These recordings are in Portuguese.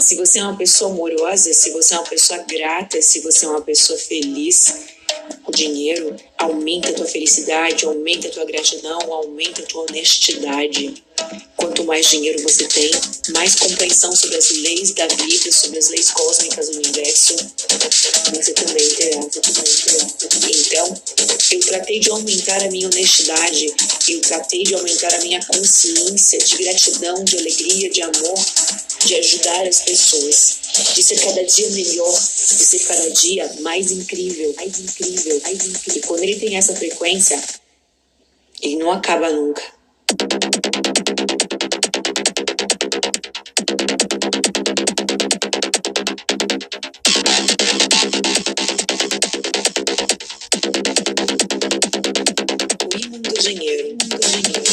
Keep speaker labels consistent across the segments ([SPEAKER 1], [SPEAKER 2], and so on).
[SPEAKER 1] Se você é uma pessoa amorosa, se você é uma pessoa grata, se você é uma pessoa feliz, o dinheiro aumenta a tua felicidade, aumenta a tua gratidão, aumenta a tua honestidade. Quanto mais dinheiro você tem, mais compreensão sobre as leis da vida, sobre as leis cósmicas do universo, você também terá. Então, eu tratei de aumentar a minha honestidade, eu tratei de aumentar a minha consciência de gratidão, de alegria, de amor, de ajudar as pessoas, de ser cada dia melhor, de ser cada dia mais incrível, mais incrível, mais incrível. E quando ele tem essa frequência, ele não acaba nunca. O imã do dinheiro, do dinheiro.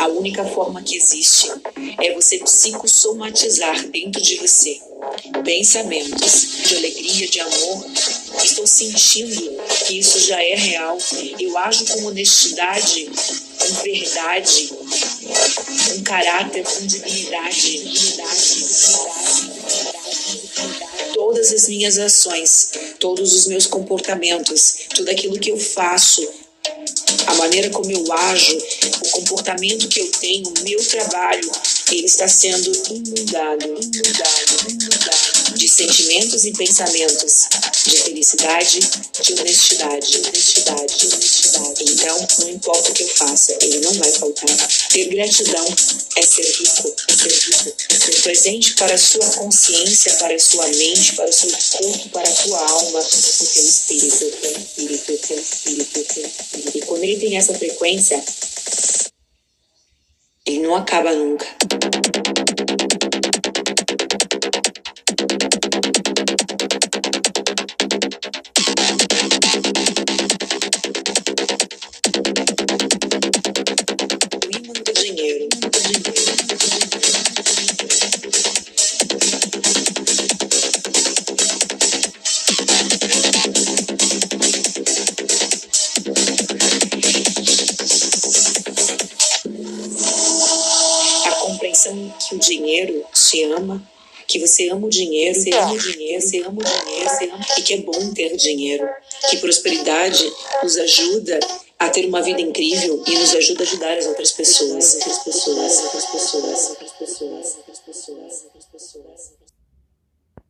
[SPEAKER 1] A única forma que existe é você psicossomatizar dentro de você pensamentos de alegria, de amor. Estou sentindo que isso já é real. Eu ajo com honestidade, verdade, com caráter, com dignidade, dignidade, dignidade. Todas as minhas ações, todos os meus comportamentos, tudo aquilo que eu faço, a maneira como eu ajo, o comportamento que eu tenho, o meu trabalho, ele está sendo inundado, inundado, inundado de sentimentos e pensamentos de felicidade, de honestidade, de honestidade, de honestidade. Então, não importa o que eu faça, ele não vai faltar. Ter gratidão é ser rico, é ser rico, é ser presente para a sua consciência, para a sua mente, para o seu corpo, para a tua alma, o teu espírito, o teu espírito, o teu espírito, o teu espírito. E quando ele tem essa frequência, não acaba nunca. Que o dinheiro te ama, que você ama o dinheiro, você ama o dinheiro, você ama o dinheiro, você ama, e que é bom ter dinheiro, que prosperidade nos ajuda a ter uma vida incrível e nos ajuda a ajudar as outras pessoas, outras pessoas, outras pessoas, outras pessoas.